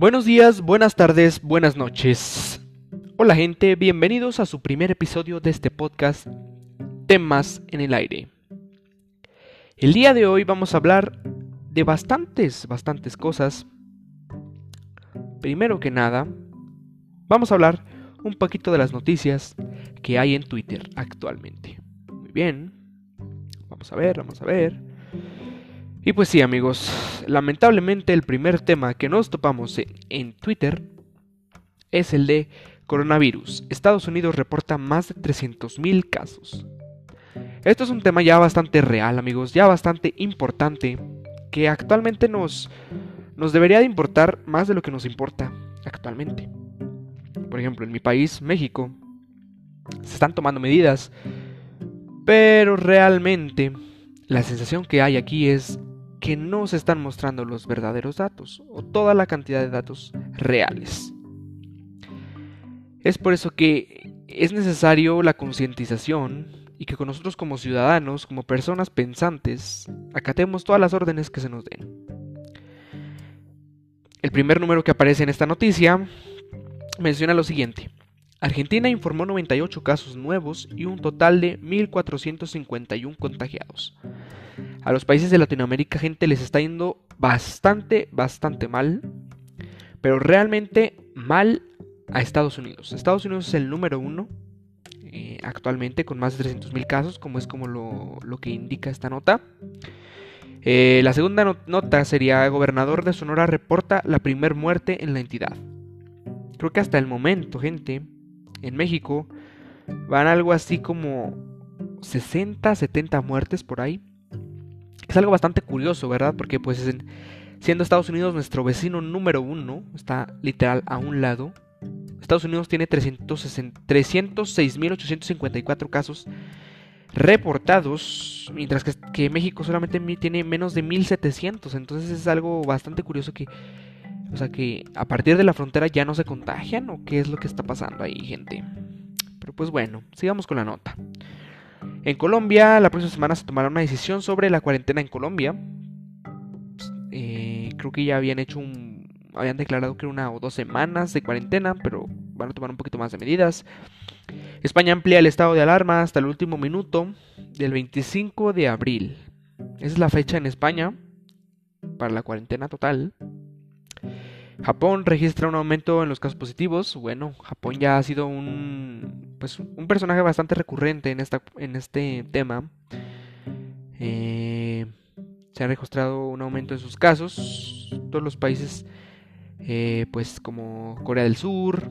Buenos días, buenas tardes, buenas noches. Hola gente, bienvenidos a su primer episodio de este podcast Temas en el aire. El día de hoy vamos a hablar de bastantes, bastantes cosas. Primero que nada, vamos a hablar un poquito de las noticias que hay en Twitter actualmente. Muy bien, vamos a ver, vamos a ver. Y pues sí amigos, lamentablemente el primer tema que nos topamos en, Twitter es el de coronavirus. Estados Unidos reporta más de 300.000 casos. Esto es un tema ya bastante real amigos, ya bastante importante, que actualmente nos, nos debería de importar más de lo que nos importa actualmente. Por ejemplo, en mi país, México, se están tomando medidas, pero realmente la sensación que hay aquí es que no se están mostrando los verdaderos datos o toda la cantidad de datos reales. Es por eso que es necesario la concientización y que con nosotros como ciudadanos, como personas pensantes, acatemos todas las órdenes que se nos den. El primer número que aparece en esta noticia menciona lo siguiente. Argentina informó 98 casos nuevos y un total de 1.451 contagiados. A los países de Latinoamérica, gente, les está yendo bastante, bastante mal. Pero realmente mal a Estados Unidos. Estados Unidos es el número uno eh, actualmente con más de 300.000 casos, como es como lo, que indica esta nota. Eh, la segunda nota sería, gobernador de Sonora reporta la primer muerte en la entidad. Creo que hasta el momento, gente, en México van algo así como 60, 70 muertes por ahí. Es algo bastante curioso, ¿verdad? Porque pues siendo Estados Unidos nuestro vecino número uno, está literal a un lado. Estados Unidos tiene 306.854 casos reportados, mientras que, que, México solamente tiene menos de 1.700. Entonces es algo bastante curioso que, o sea, que a partir de la frontera ya no se contagian o qué es lo que está pasando ahí, gente. Pero pues bueno, sigamos con la nota. En Colombia, la próxima semana se tomará una decisión sobre la cuarentena en Colombia. Eh, creo que ya habían hecho un. Habían declarado que era una o dos semanas de cuarentena, pero van a tomar un poquito más de medidas. España amplía el estado de alarma hasta el último minuto del 25 de abril. Esa es la fecha en España para la cuarentena total. Japón registra un aumento en los casos positivos. Bueno, Japón ya ha sido un, pues, un personaje bastante recurrente en, esta, en este tema. Eh, se ha registrado un aumento en sus casos. Todos los países, eh, pues como Corea del Sur,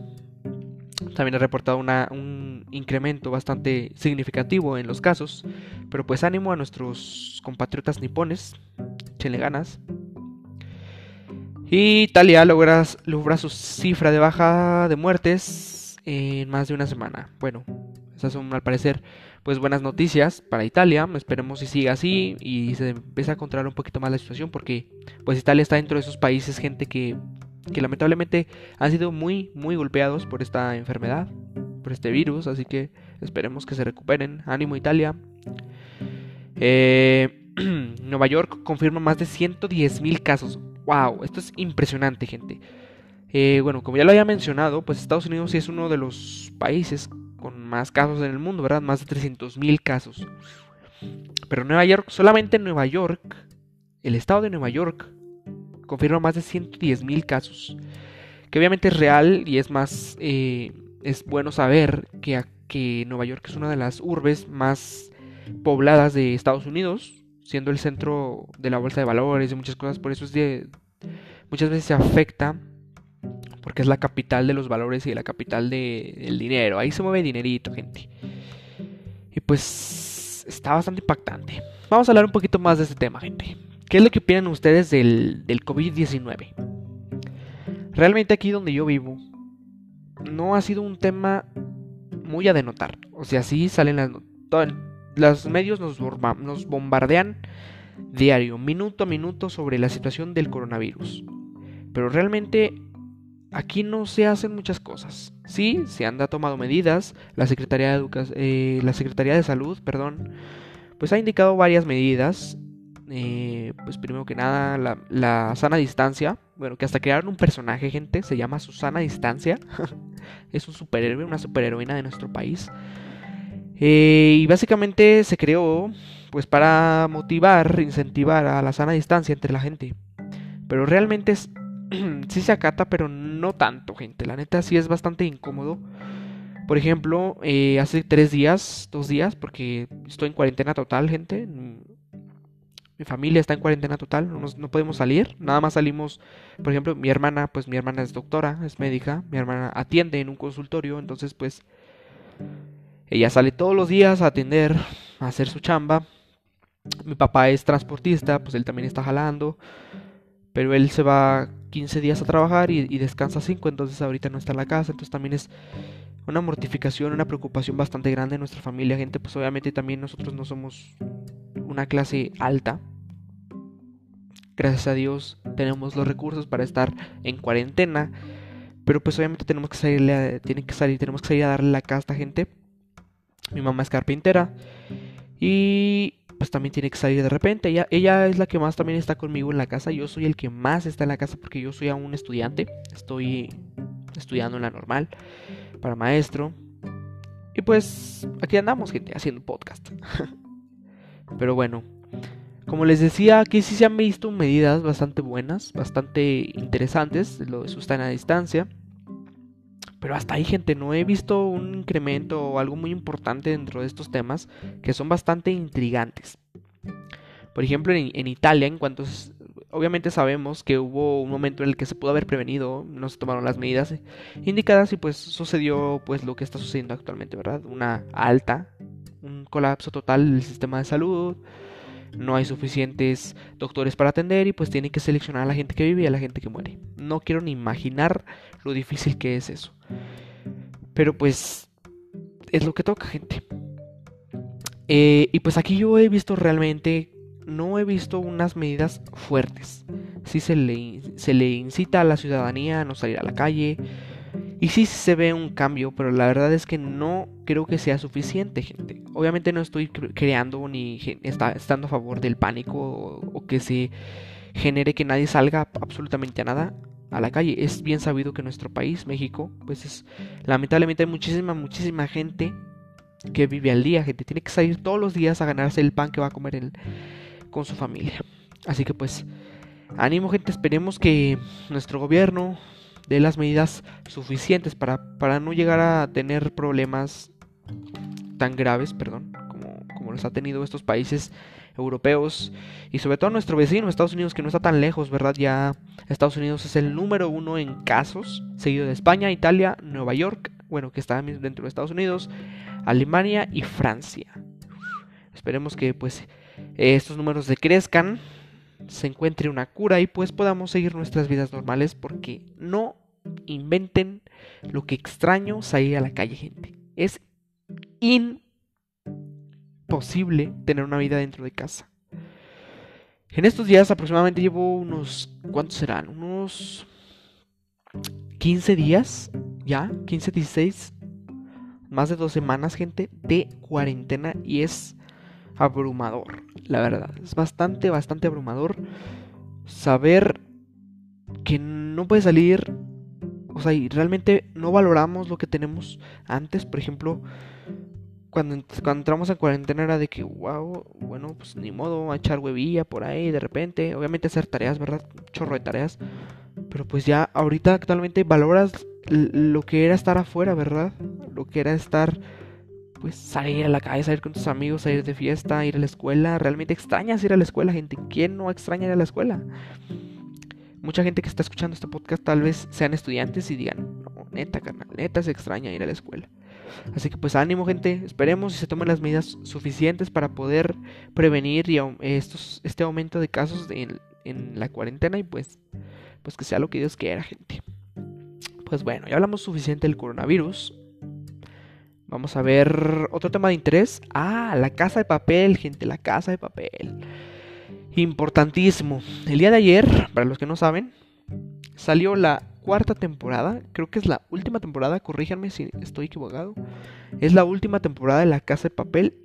también ha reportado un incremento bastante significativo en los casos. Pero pues ánimo a nuestros compatriotas nipones, échenle ganas. Y Italia logra, logra su cifra de baja de muertes en más de una semana. Bueno, esas son al parecer pues buenas noticias para Italia. Esperemos si siga así y se empieza a controlar un poquito más la situación porque pues Italia está dentro de esos países gente que, que lamentablemente han sido muy muy golpeados por esta enfermedad, por este virus, así que esperemos que se recuperen. Ánimo Italia. Eh, Nueva York confirma más de 110.000 casos wow, esto es impresionante, gente. Eh, bueno, como ya lo había mencionado, pues Estados Unidos sí es uno de los países con más casos en el mundo, ¿verdad? Más de 300.000 casos. Pero Nueva York, solamente Nueva York, el estado de Nueva York, confirma más de 110.000 casos. Que obviamente es real y es más, eh, es bueno saber que, que Nueva York es una de las urbes más pobladas de Estados Unidos siendo el centro de la bolsa de valores y muchas cosas, por eso es de, muchas veces se afecta porque es la capital de los valores y la capital del dinero. Ahí se mueve dinerito, gente. Y pues está bastante impactante. Vamos a hablar un poquito más de este tema, gente. ¿Qué es lo que opinan ustedes del, del COVID-19? Realmente aquí donde yo vivo, no ha sido un tema muy a denotar. O sea, sí salen las, los medios nos, nos bombardean diario, minuto a minuto sobre la situación del coronavirus. Pero realmente aquí no se hacen muchas cosas. Sí, se han tomado medidas. La Secretaría de, eh, la Secretaría de Salud, perdón, pues ha indicado varias medidas. eh, pues primero que nada, la, sana distancia. Bueno, que hasta crearon un personaje, gente, se llama Susana Distancia. es un superhéroe, una superheroína de nuestro país. Eh, y básicamente se creó pues para motivar, incentivar a la sana distancia entre la gente. Pero realmente es, sí se acata, pero no tanto, gente. La neta sí es bastante incómodo. Por ejemplo, eh, hace tres días, dos días, porque estoy en cuarentena total, gente. Mi familia está en cuarentena total, no, no, podemos salir. Nada más salimos, por ejemplo, mi hermana, pues mi hermana es doctora, es médica. Mi hermana atiende en un consultorio, entonces pues ella sale todos los días a atender, a hacer su chamba. Mi papá es transportista, pues él también está jalando. Pero él se va 15 días a trabajar y, descansa 5, entonces ahorita no está en la casa. Entonces también es una mortificación, una preocupación bastante grande en nuestra familia. Gente, pues obviamente también nosotros no somos una clase alta. Gracias a Dios tenemos los recursos para estar en cuarentena. Pero pues obviamente tenemos que salir, tienen que salir, tenemos que salir a darle la casa a esta gente. Mi mamá es carpintera. Y pues también tiene que salir de repente. Ella, es la que más también está conmigo en la casa. Yo soy el que más está en la casa porque yo soy aún estudiante. Estoy estudiando en la normal para maestro. Y pues aquí andamos, gente, haciendo podcast. Pero bueno, como les decía, aquí sí se han visto medidas bastante buenas, bastante interesantes, lo de su a distancia. Pero hasta ahí, gente, no he visto un incremento o algo muy importante dentro de estos temas que son bastante intrigantes. Por ejemplo, en, Italia, en cuanto obviamente sabemos que hubo un momento en el que se pudo haber prevenido, no se tomaron las medidas indicadas y pues sucedió pues lo que está sucediendo actualmente, ¿verdad? Una alta, un colapso total del sistema de salud, no hay suficientes doctores para atender y pues tienen que seleccionar a la gente que vive y a la gente que muere. No quiero ni imaginar lo difícil que es eso. Pero pues es lo que toca, gente. Eh, y pues aquí yo he visto realmente, no he visto unas medidas fuertes. Sí se le, se le incita a la ciudadanía a no salir a la calle, y sí se ve un cambio, pero la verdad es que no creo que sea suficiente, gente. Obviamente no estoy creando ni estando a favor del pánico o, que se genere que nadie salga absolutamente a nada a la calle. Es bien sabido que nuestro país, México, pues es lamentablemente hay muchísima, muchísima gente que vive al día, gente. Tiene que salir todos los días a ganarse el pan que va a comer con su familia. Así que pues, ánimo gente, esperemos que nuestro gobierno, de las medidas suficientes para, para no llegar a tener problemas tan graves, perdón, como, como los ha tenido estos países europeos y sobre todo nuestro vecino Estados Unidos que no está tan lejos, ¿verdad? Ya Estados Unidos es el número uno en casos, seguido de España, Italia, Nueva York, bueno, que está dentro de Estados Unidos, Alemania y Francia. Esperemos que pues estos números decrezcan, se encuentre una cura y pues podamos seguir nuestras vidas normales porque no inventen lo que extraño salir a la calle, gente. Es imposible tener una vida dentro de casa. En estos días aproximadamente llevo unos... ¿Cuántos serán? Unos 15 días, ya, 15, 16, más de dos semanas, gente, de cuarentena y es abrumador, la verdad. Es bastante, bastante abrumador saber que no puedes salir o sea, y realmente no valoramos lo que tenemos antes. Por ejemplo, cuando, entramos en cuarentena era de que, wow, bueno, pues ni modo, a echar huevilla por ahí de repente. Obviamente hacer tareas, ¿verdad? Chorro de tareas. Pero pues ya ahorita actualmente valoras lo que era estar afuera, ¿verdad? Lo que era estar, pues salir a la calle, salir con tus amigos, salir de fiesta, ir a la escuela. Realmente extrañas ir a la escuela, gente. ¿Quién no extraña ir a la escuela? Mucha gente que está escuchando este podcast tal vez sean estudiantes y digan, no, neta, carnal, neta se extraña ir a la escuela. Así que pues ánimo gente, esperemos y se tomen las medidas suficientes para poder prevenir estos, este aumento de casos en, en, la cuarentena y pues, pues que sea lo que Dios quiera gente. Pues bueno, ya hablamos suficiente del coronavirus. Vamos a ver otro tema de interés. Ah, la casa de papel, gente, la casa de papel importantísimo. El día de ayer, para los que no saben, salió la cuarta temporada. Creo que es la última temporada. Corríjanme si estoy equivocado. Es la última temporada de La Casa de Papel.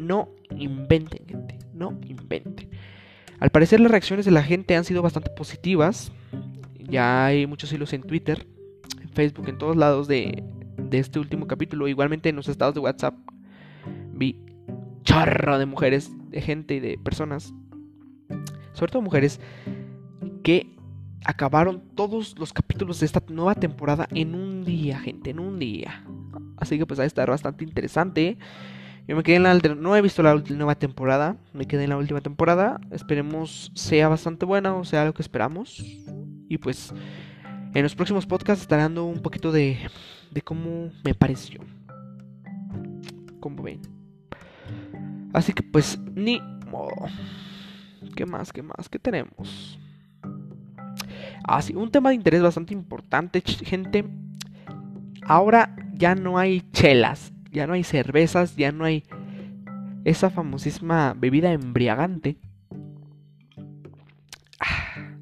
No inventen, gente. No inventen. Al parecer las reacciones de la gente han sido bastante positivas. Ya hay muchos hilos en Twitter, en Facebook, en todos lados de, de este último capítulo. Igualmente en los estados de WhatsApp vi chorro de mujeres, de gente y de personas, sobre todo mujeres, que acabaron todos los capítulos de esta nueva temporada en un día, gente, en un día. Así que pues va a estar bastante interesante. Yo me quedé en la no he visto la nueva temporada, me quedé en la última temporada. Esperemos sea bastante buena o sea lo que esperamos. Y pues en los próximos podcasts estaré dando un poquito de de cómo me pareció. Como ven. Así que pues ni modo. ¿Qué más? ¿Qué más? ¿Qué tenemos? Ah, sí, un tema de interés bastante importante, gente. Ahora ya no hay chelas, ya no hay cervezas, ya no hay esa famosísima bebida embriagante. Ah.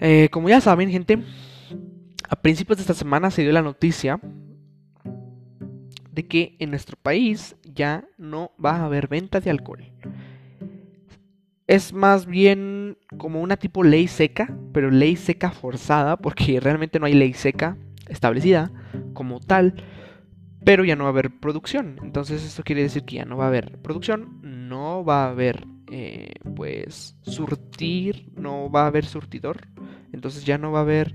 Eh, como ya saben, gente, a principios de esta semana se dio la noticia de que en nuestro país ya no va a haber venta de alcohol. Es más bien como una tipo ley seca, pero ley seca forzada, porque realmente no hay ley seca establecida como tal, pero ya no va a haber producción. Entonces esto quiere decir que ya no va a haber producción, no va a haber eh, pues surtir, no va a haber surtidor, entonces ya no va a haber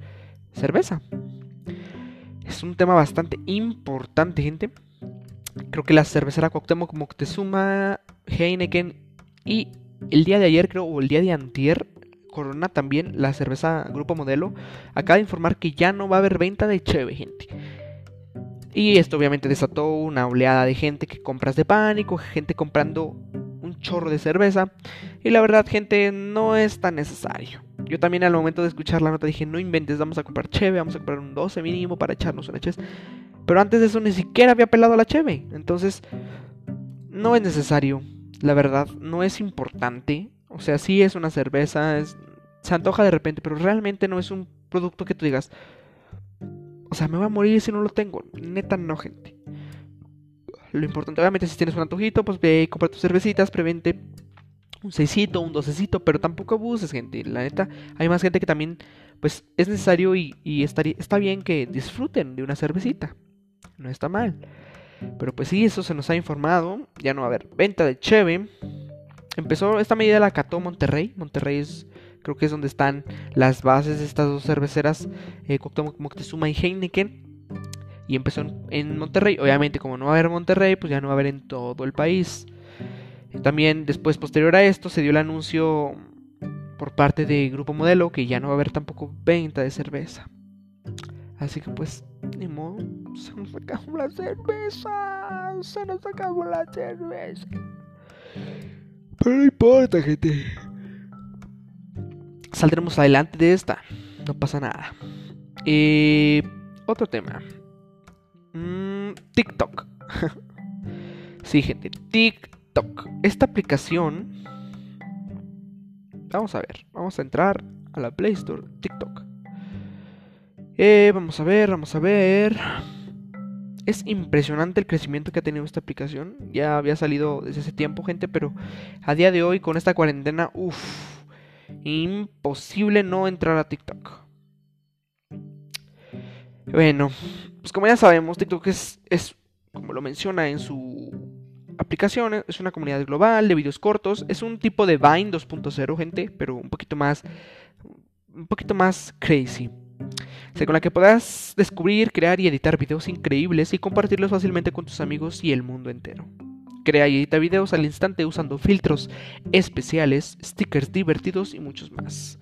cerveza. Es un tema bastante importante, gente. Creo que la cervecera Cuauhtémoc Moctezuma, Heineken y el día de ayer, creo, o el día de antier, Corona también, la cerveza Grupo Modelo, acaba de informar que ya no va a haber venta de cheve, gente. Y esto obviamente desató una oleada de gente que compras de pánico, gente comprando un chorro de cerveza. Y la verdad, gente, no es tan necesario. Yo también al momento de escuchar la nota dije, no inventes, vamos a comprar cheve, vamos a comprar un 12 mínimo para echarnos una cheve. Pero antes de eso ni siquiera había pelado la cheve. Entonces, no es necesario. La verdad, no es importante. O sea, sí es una cerveza, se antoja de repente, pero realmente no es un producto que tú digas, o sea, me voy a morir si no lo tengo. Neta, no, gente. Lo importante, obviamente, si tienes un antojito, pues ve y compra tus cervecitas, prevente un seisito, un docecito, pero tampoco abuses, gente. La neta, hay más gente que también, pues, es necesario y, y está bien que disfruten de una cervecita. No está mal. Pero pues sí, eso se nos ha informado. Ya no va a haber venta de Cheve. Empezó esta medida la cató Monterrey. Monterrey es, creo que es donde están las bases de estas dos cerveceras, eh, Moctezuma y Heineken. Y empezó en, Monterrey. Obviamente, como no va a haber Monterrey, pues ya no va a haber en todo el país. También después, posterior a esto, se dio el anuncio por parte de Grupo Modelo que ya no va a haber tampoco venta de cerveza. Así que pues, ni modo, se nos acabó la cerveza. Se nos acabó la cerveza. Pero no importa, gente. Saldremos adelante de esta. No pasa nada. Eh, otro tema. Mm, TikTok. sí, gente. TikTok. Esta aplicación. Vamos a ver. Vamos a entrar a la Play Store. TikTok. Eh, vamos a ver, vamos a ver. Es impresionante el crecimiento que ha tenido esta aplicación. Ya había salido desde hace tiempo, gente, pero a día de hoy, con esta cuarentena, uff, imposible no entrar a TikTok. Bueno, pues como ya sabemos, TikTok es, es como lo menciona en su aplicación, es una comunidad global de videos cortos. Es un tipo de Vine 2.0, gente, pero un poquito más, un poquito más crazy con la que podrás descubrir, crear y editar videos increíbles y compartirlos fácilmente con tus amigos y el mundo entero. Crea y edita videos al instante usando filtros especiales, stickers divertidos y muchos más.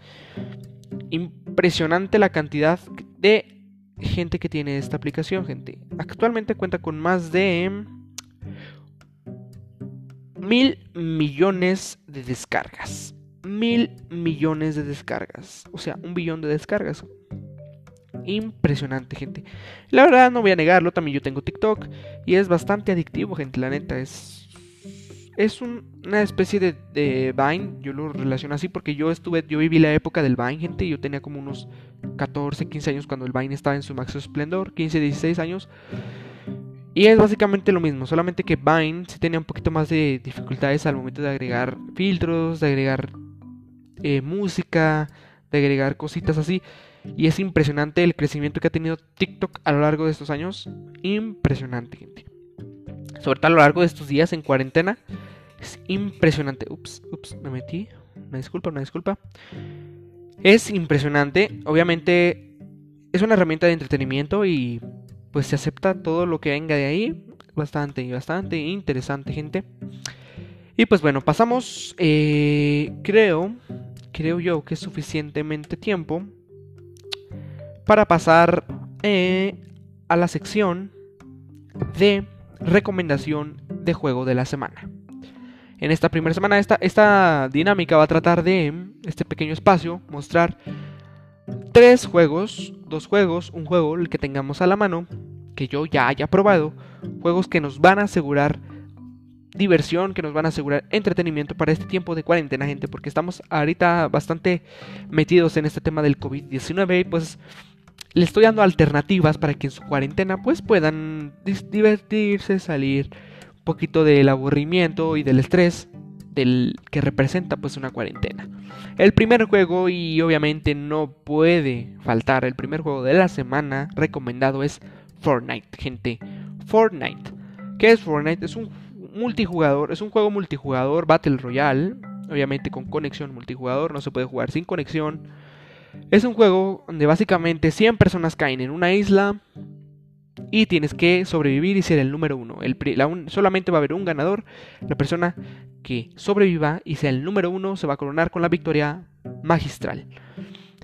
Impresionante la cantidad de gente que tiene esta aplicación, gente. Actualmente cuenta con más de mil millones de descargas. Mil millones de descargas. O sea, un billón de descargas impresionante, gente. La verdad, no voy a negarlo, también yo tengo TikTok y es bastante adictivo, gente, la neta, es... Es una especie de, Vine, yo lo relaciono así porque yo estuve, yo viví la época del Vine, gente, yo tenía como unos 14, 15 años cuando el Vine estaba en su máximo esplendor, 15, 16 años. Y es básicamente lo mismo, solamente que Vine sí tenía un poquito más de dificultades al momento de agregar filtros, de agregar eh, música, de agregar cositas así. Y es impresionante el crecimiento que ha tenido TikTok a lo largo de estos años. Impresionante, gente. Sobre todo a lo largo de estos días en cuarentena. Es impresionante. Ups, ups, me metí. Una disculpa, una disculpa. Es impresionante. Obviamente es una herramienta de entretenimiento y pues se acepta todo lo que venga de ahí. Bastante, bastante interesante, gente. Y pues bueno, pasamos, eh, creo, creo yo que es suficientemente tiempo para pasar eh, a la sección de recomendación de juego de la semana. En esta primera semana, esta, esta dinámica va a tratar de, este pequeño espacio, mostrar tres juegos, dos juegos, un juego, el que tengamos a la mano, que yo ya haya probado, juegos que nos van a asegurar diversión, que nos van a asegurar entretenimiento para este tiempo de cuarentena, gente, porque estamos ahorita bastante metidos en este tema del COVID-19 y pues le estoy dando alternativas para que en su cuarentena pues puedan divertirse, salir un poquito del aburrimiento y del estrés del que representa pues una cuarentena. El primer juego y obviamente no puede faltar el primer juego de la semana recomendado es Fortnite, gente. Fortnite. ¿Qué es Fortnite? Es un multijugador, es un juego multijugador Battle Royale, obviamente con conexión multijugador, no se puede jugar sin conexión es un juego donde básicamente 100 personas caen en una isla y tienes que sobrevivir y ser el número uno. Solamente va a haber un ganador. La persona que sobreviva y sea el número uno se va a coronar con la victoria magistral.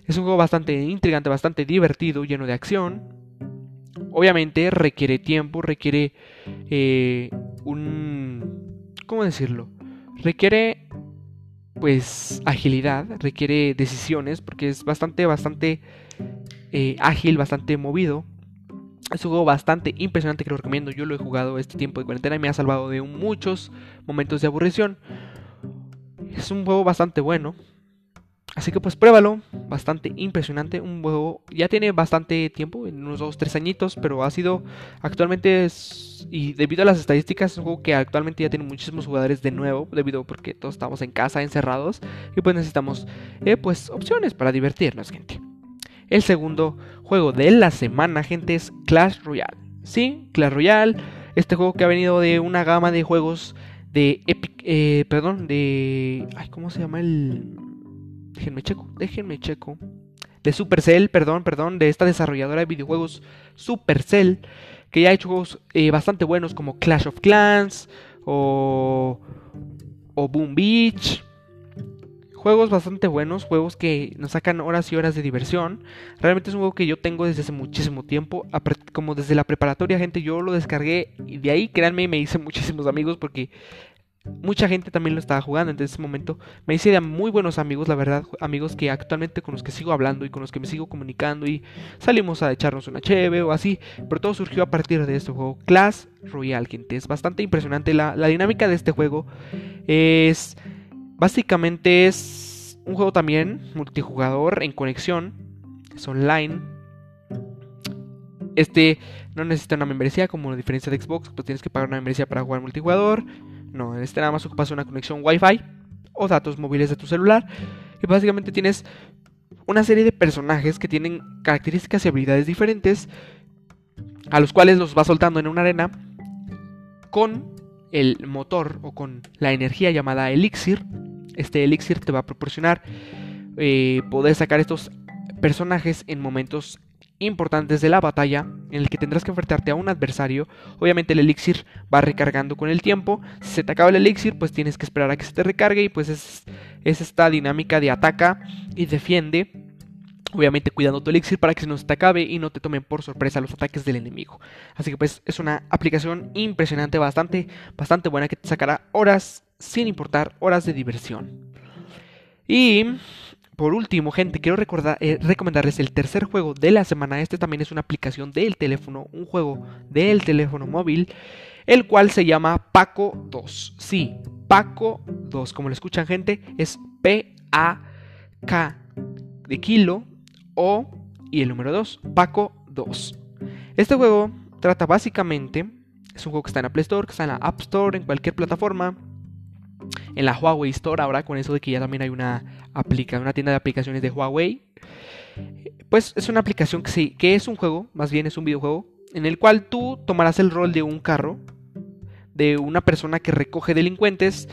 Es un juego bastante intrigante, bastante divertido, lleno de acción. Obviamente requiere tiempo, requiere eh, un... ¿Cómo decirlo? Requiere pues agilidad, requiere decisiones porque es bastante, bastante eh, ágil, bastante movido. Es un juego bastante impresionante que lo recomiendo. Yo lo he jugado este tiempo de cuarentena y me ha salvado de muchos momentos de aburrición. Es un juego bastante bueno. Así que pues pruébalo, bastante impresionante, un juego ya tiene bastante tiempo, unos 2, 3 añitos, pero ha sido actualmente y debido a las estadísticas es un juego que actualmente ya tiene muchísimos jugadores de nuevo, debido porque todos estamos en casa encerrados y pues necesitamos eh, pues opciones para divertirnos, gente. El segundo juego de la semana, gente, es Clash Royale. Sí, Clash Royale, este juego que ha venido de una gama de juegos de Epic, eh, perdón, de, ay, ¿cómo se llama el déjenme checo, déjenme checo. De Supercell, perdón, perdón, de esta desarrolladora de videojuegos Supercell, que ya ha hecho juegos eh, bastante buenos como Clash of Clans o, o Boom Beach. Juegos bastante buenos, juegos que nos sacan horas y horas de diversión. Realmente es un juego que yo tengo desde hace muchísimo tiempo, como desde la preparatoria, gente, yo lo descargué y de ahí, créanme, me hice muchísimos amigos porque mucha gente también lo estaba jugando. En ese momento me hice de muy buenos amigos, la verdad, amigos que actualmente con los que sigo hablando y con los que me sigo comunicando y salimos a echarnos una cheve o así. Pero todo surgió a partir de este juego, Clash Royale, gente. Es bastante impresionante. La, la dinámica de este juego es básicamente es un juego también multijugador en conexión, es online. Este no necesita una membresía como la diferencia de Xbox, pues tienes que pagar una membresía para jugar multijugador. No, en este nada más ocupas una conexión Wi-Fi o datos móviles de tu celular. Y básicamente tienes una serie de personajes que tienen características y habilidades diferentes, a los cuales los vas soltando en una arena con el motor o con la energía llamada elixir. Este elixir te va a proporcionar eh, poder sacar estos personajes en momentos importantes de la batalla en el que tendrás que enfrentarte a un adversario. Obviamente el elixir va recargando con el tiempo. Si se te acaba el elixir, pues tienes que esperar a que se te recargue y pues es, es esta dinámica de ataca y defiende. Obviamente cuidando tu elixir para que no se te acabe y no te tomen por sorpresa los ataques del enemigo. Así que pues es una aplicación impresionante, bastante, bastante buena que te sacará horas sin importar, horas de diversión. Y por último, gente, quiero eh, recomendarles el tercer juego de la semana. Este también es una aplicación del teléfono, un juego del teléfono móvil, el cual se llama Paco 2. Sí, Paco 2. Como lo escuchan, gente, es P-A-K de kilo O y el número 2, Paco 2. Este juego trata básicamente Es un juego que está en la Play Store, que está en la App Store, en cualquier plataforma. En la Huawei Store ahora, con eso de que ya también hay una, una tienda de aplicaciones de Huawei. Pues es una aplicación que, sí, que es un juego, más bien es un videojuego, en el cual tú tomarás el rol de un carro, de una persona que recoge delincuentes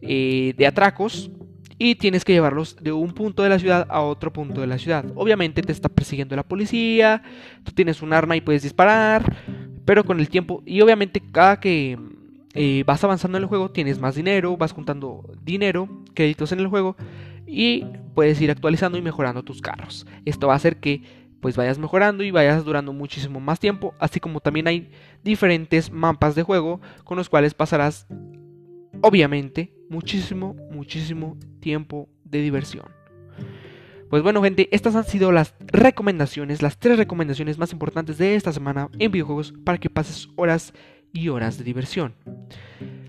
eh, de atracos y tienes que llevarlos de un punto de la ciudad a otro punto de la ciudad. Obviamente te está persiguiendo la policía, tú tienes un arma y puedes disparar, pero con el tiempo, y obviamente cada que eh, vas avanzando en el juego tienes más dinero, vas juntando dinero, créditos en el juego y puedes ir actualizando y mejorando tus carros. Esto va a hacer que pues vayas mejorando y vayas durando muchísimo más tiempo, así como también hay diferentes mapas de juego con los cuales pasarás obviamente muchísimo, muchísimo tiempo de diversión. Pues bueno gente, estas han sido las recomendaciones, las tres recomendaciones más importantes de esta semana en videojuegos para que pases horas y horas de diversión.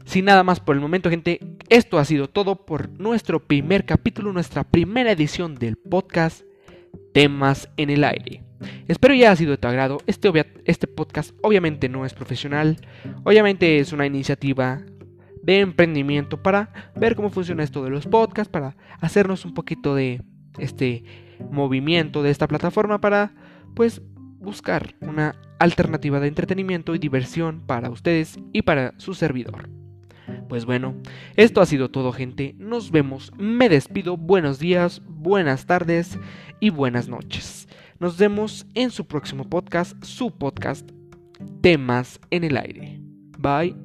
Sin nada más por el momento gente, esto ha sido todo por nuestro primer capítulo, nuestra primera edición del podcast Temas en el aire. Espero ya ha sido de tu agrado. Este, este podcast obviamente no es profesional, obviamente es una iniciativa de emprendimiento para ver cómo funciona esto de los podcasts, para hacernos un poquito de este movimiento de esta plataforma para pues buscar una alternativa de entretenimiento y diversión para ustedes y para su servidor. Pues bueno, esto ha sido todo gente, nos vemos, me despido, buenos días, buenas tardes y buenas noches. Nos vemos en su próximo podcast, su podcast, temas en el aire. Bye.